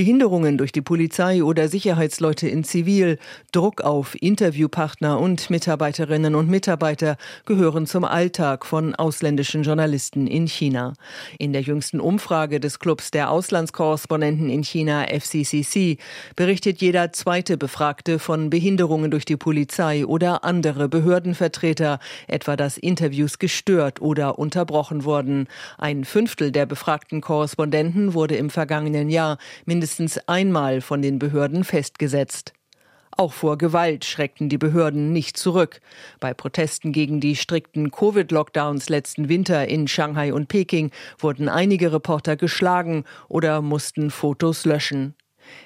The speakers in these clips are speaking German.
Behinderungen durch die Polizei oder Sicherheitsleute in Zivil, Druck auf Interviewpartner und Mitarbeiterinnen und Mitarbeiter gehören zum Alltag von ausländischen Journalisten in China. In der jüngsten Umfrage des Clubs der Auslandskorrespondenten in China FCCC berichtet jeder zweite Befragte von Behinderungen durch die Polizei oder andere Behördenvertreter, etwa dass Interviews gestört oder unterbrochen wurden. Ein Fünftel der befragten Korrespondenten wurde im vergangenen Jahr mindestens einmal von den Behörden festgesetzt. Auch vor Gewalt schreckten die Behörden nicht zurück. Bei Protesten gegen die strikten Covid-Lockdowns letzten Winter in Shanghai und Peking wurden einige Reporter geschlagen oder mussten Fotos löschen.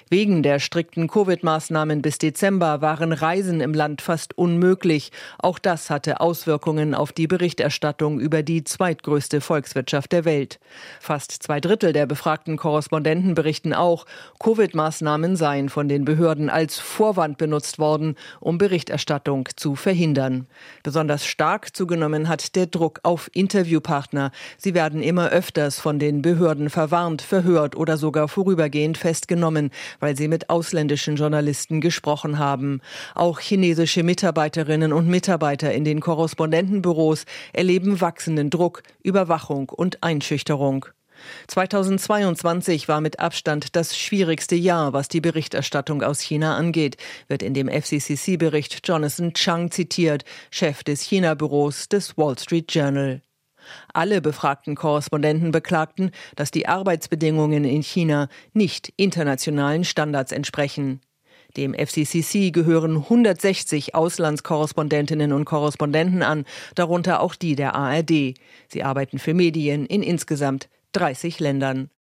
Wegen der strikten Covid-Maßnahmen bis Dezember waren Reisen im Land fast unmöglich. Auch das hatte Auswirkungen auf die Berichterstattung über die zweitgrößte Volkswirtschaft der Welt. Fast zwei Drittel der befragten Korrespondenten berichten auch, Covid-Maßnahmen seien von den Behörden als Vorwand benutzt worden, um Berichterstattung zu verhindern. Besonders stark zugenommen hat der Druck auf Interviewpartner. Sie werden immer öfters von den Behörden verwarnt, verhört oder sogar vorübergehend festgenommen weil sie mit ausländischen Journalisten gesprochen haben. Auch chinesische Mitarbeiterinnen und Mitarbeiter in den Korrespondentenbüros erleben wachsenden Druck, Überwachung und Einschüchterung. 2022 war mit Abstand das schwierigste Jahr, was die Berichterstattung aus China angeht, wird in dem FCCC-Bericht Jonathan Chang zitiert, Chef des China-Büros des Wall Street Journal. Alle befragten Korrespondenten beklagten, dass die Arbeitsbedingungen in China nicht internationalen Standards entsprechen. Dem FCCC gehören 160 Auslandskorrespondentinnen und Korrespondenten an, darunter auch die der ARD. Sie arbeiten für Medien in insgesamt 30 Ländern.